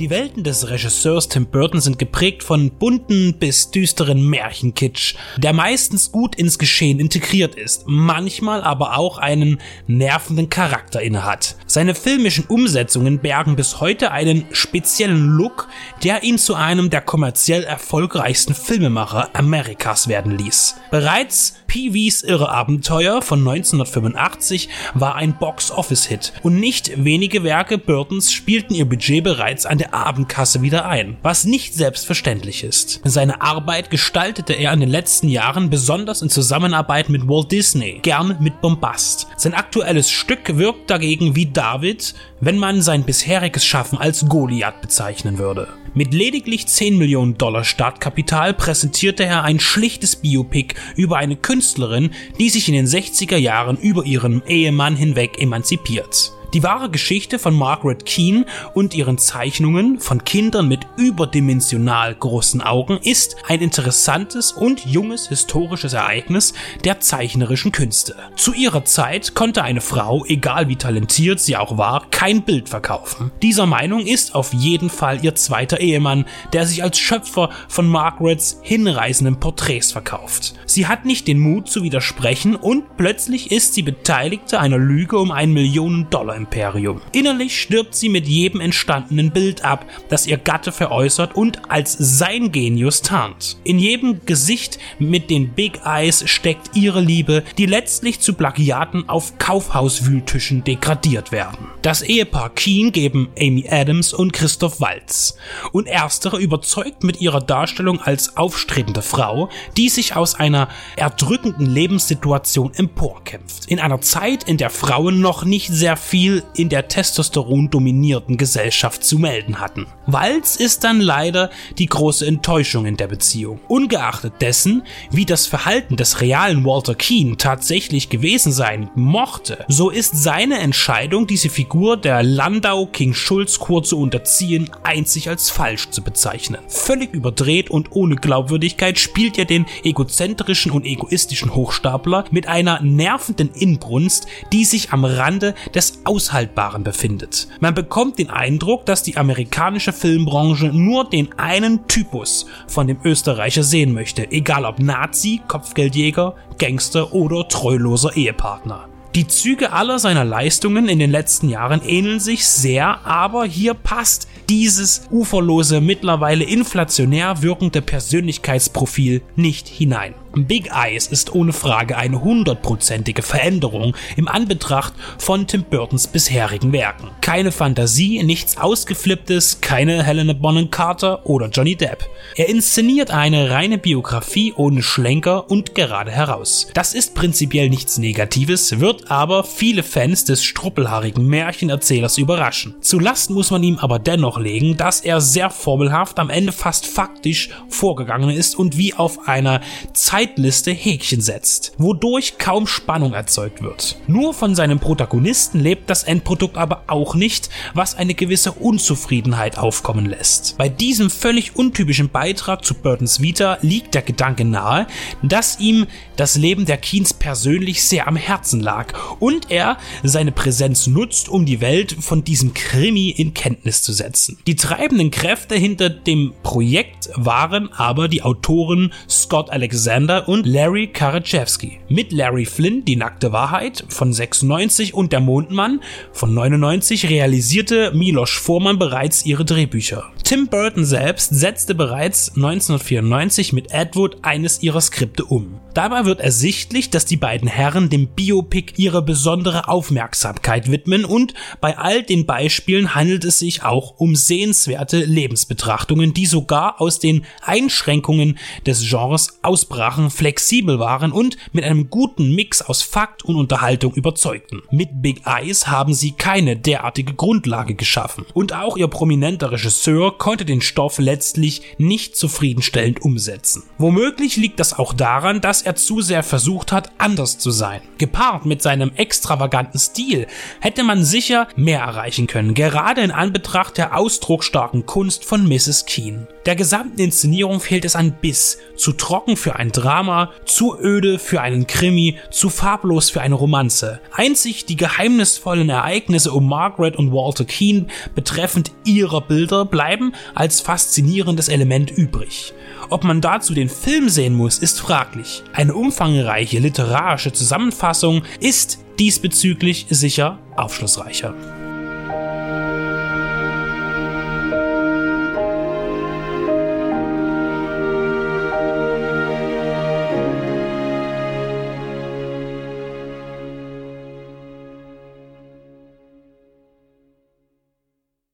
Die Welten des Regisseurs Tim Burton sind geprägt von bunten bis düsteren Märchenkitsch, der meistens gut ins Geschehen integriert ist, manchmal aber auch einen nervenden Charakter innehat. Seine filmischen Umsetzungen bergen bis heute einen speziellen Look, der ihn zu einem der kommerziell erfolgreichsten Filmemacher Amerikas werden ließ. Bereits Pee-wees Irre Abenteuer von 1985 war ein Box-Office-Hit und nicht wenige Werke Burtons spielten ihr Budget bereits an der Abendkasse wieder ein, was nicht selbstverständlich ist. Seine Arbeit gestaltete er in den letzten Jahren besonders in Zusammenarbeit mit Walt Disney, gern mit Bombast. Sein aktuelles Stück wirkt dagegen wie David, wenn man sein bisheriges Schaffen als Goliath bezeichnen würde. Mit lediglich 10 Millionen Dollar Startkapital präsentierte er ein schlichtes Biopic über eine Künstlerin, die sich in den 60er Jahren über ihren Ehemann hinweg emanzipiert. Die wahre Geschichte von Margaret Keane und ihren Zeichnungen von Kindern mit überdimensional großen Augen ist ein interessantes und junges historisches Ereignis der zeichnerischen Künste. Zu ihrer Zeit konnte eine Frau, egal wie talentiert sie auch war, kein Bild verkaufen. Dieser Meinung ist auf jeden Fall ihr zweiter Ehemann, der sich als Schöpfer von Margarets hinreißenden Porträts verkauft. Sie hat nicht den Mut zu widersprechen und plötzlich ist sie Beteiligte einer Lüge um ein Millionen Dollar Imperium. Innerlich stirbt sie mit jedem entstandenen Bild ab, das ihr Gatte veräußert und als sein Genius tarnt. In jedem Gesicht mit den Big Eyes steckt ihre Liebe, die letztlich zu Plagiaten auf Kaufhauswühltischen degradiert werden. Das Ehepaar Keen geben Amy Adams und Christoph Waltz. Und erstere überzeugt mit ihrer Darstellung als aufstrebende Frau, die sich aus einer erdrückenden Lebenssituation emporkämpft. In einer Zeit, in der Frauen noch nicht sehr viel in der Testosteron dominierten Gesellschaft zu melden hatten. Walz ist dann leider die große Enttäuschung in der Beziehung. Ungeachtet dessen, wie das Verhalten des realen Walter Keane tatsächlich gewesen sein mochte, so ist seine Entscheidung, diese Figur der Landau King Schulz Kur zu unterziehen, einzig als falsch zu bezeichnen. Völlig überdreht und ohne Glaubwürdigkeit spielt er den egozentrischen und egoistischen Hochstapler mit einer nervenden Inbrunst, die sich am Rande des Aushaltbaren befindet. Man bekommt den Eindruck, dass die amerikanische Filmbranche nur den einen Typus von dem Österreicher sehen möchte, egal ob Nazi, Kopfgeldjäger, Gangster oder treuloser Ehepartner. Die Züge aller seiner Leistungen in den letzten Jahren ähneln sich sehr, aber hier passt dieses uferlose, mittlerweile inflationär wirkende Persönlichkeitsprofil nicht hinein. Big Eyes ist ohne Frage eine hundertprozentige Veränderung im Anbetracht von Tim Burtons bisherigen Werken. Keine Fantasie, nichts Ausgeflipptes, keine Helena Bonham Carter oder Johnny Depp. Er inszeniert eine reine Biografie ohne Schlenker und gerade heraus. Das ist prinzipiell nichts Negatives, wird aber viele Fans des struppelhaarigen Märchenerzählers überraschen. Zu Last muss man ihm aber dennoch legen, dass er sehr formelhaft am Ende fast faktisch vorgegangen ist und wie auf einer Zeit Zeitliste Häkchen setzt, wodurch kaum Spannung erzeugt wird. Nur von seinem Protagonisten lebt das Endprodukt aber auch nicht, was eine gewisse Unzufriedenheit aufkommen lässt. Bei diesem völlig untypischen Beitrag zu Burtons Vita liegt der Gedanke nahe, dass ihm das Leben der Keens persönlich sehr am Herzen lag und er seine Präsenz nutzt, um die Welt von diesem Krimi in Kenntnis zu setzen. Die treibenden Kräfte hinter dem Projekt waren aber die Autoren Scott Alexander und Larry Karachewski. Mit Larry Flynn Die nackte Wahrheit von 96 und Der Mondmann von 99 realisierte Milos Forman bereits ihre Drehbücher. Tim Burton selbst setzte bereits 1994 mit Ed Wood eines ihrer Skripte um. Dabei wird ersichtlich, dass die beiden Herren dem Biopic ihre besondere Aufmerksamkeit widmen und bei all den Beispielen handelt es sich auch um sehenswerte Lebensbetrachtungen, die sogar aus den Einschränkungen des Genres ausbrachen, flexibel waren und mit einem guten Mix aus Fakt und Unterhaltung überzeugten. Mit Big Eyes haben sie keine derartige Grundlage geschaffen und auch ihr prominenter Regisseur konnte den Stoff letztlich nicht zufriedenstellend umsetzen. Womöglich liegt das auch daran, dass er zu sehr versucht hat, anders zu sein. Gepaart mit seinem extravaganten Stil hätte man sicher mehr erreichen können, gerade in Anbetracht der ausdrucksstarken Kunst von Mrs. Keen. Der gesamten Inszenierung fehlt es an Biss, zu trocken für ein Drama, zu öde für einen Krimi, zu farblos für eine Romanze. Einzig die geheimnisvollen Ereignisse um Margaret und Walter Keane betreffend ihrer Bilder bleiben als faszinierendes Element übrig. Ob man dazu den Film sehen muss, ist fraglich. Eine umfangreiche literarische Zusammenfassung ist diesbezüglich sicher aufschlussreicher.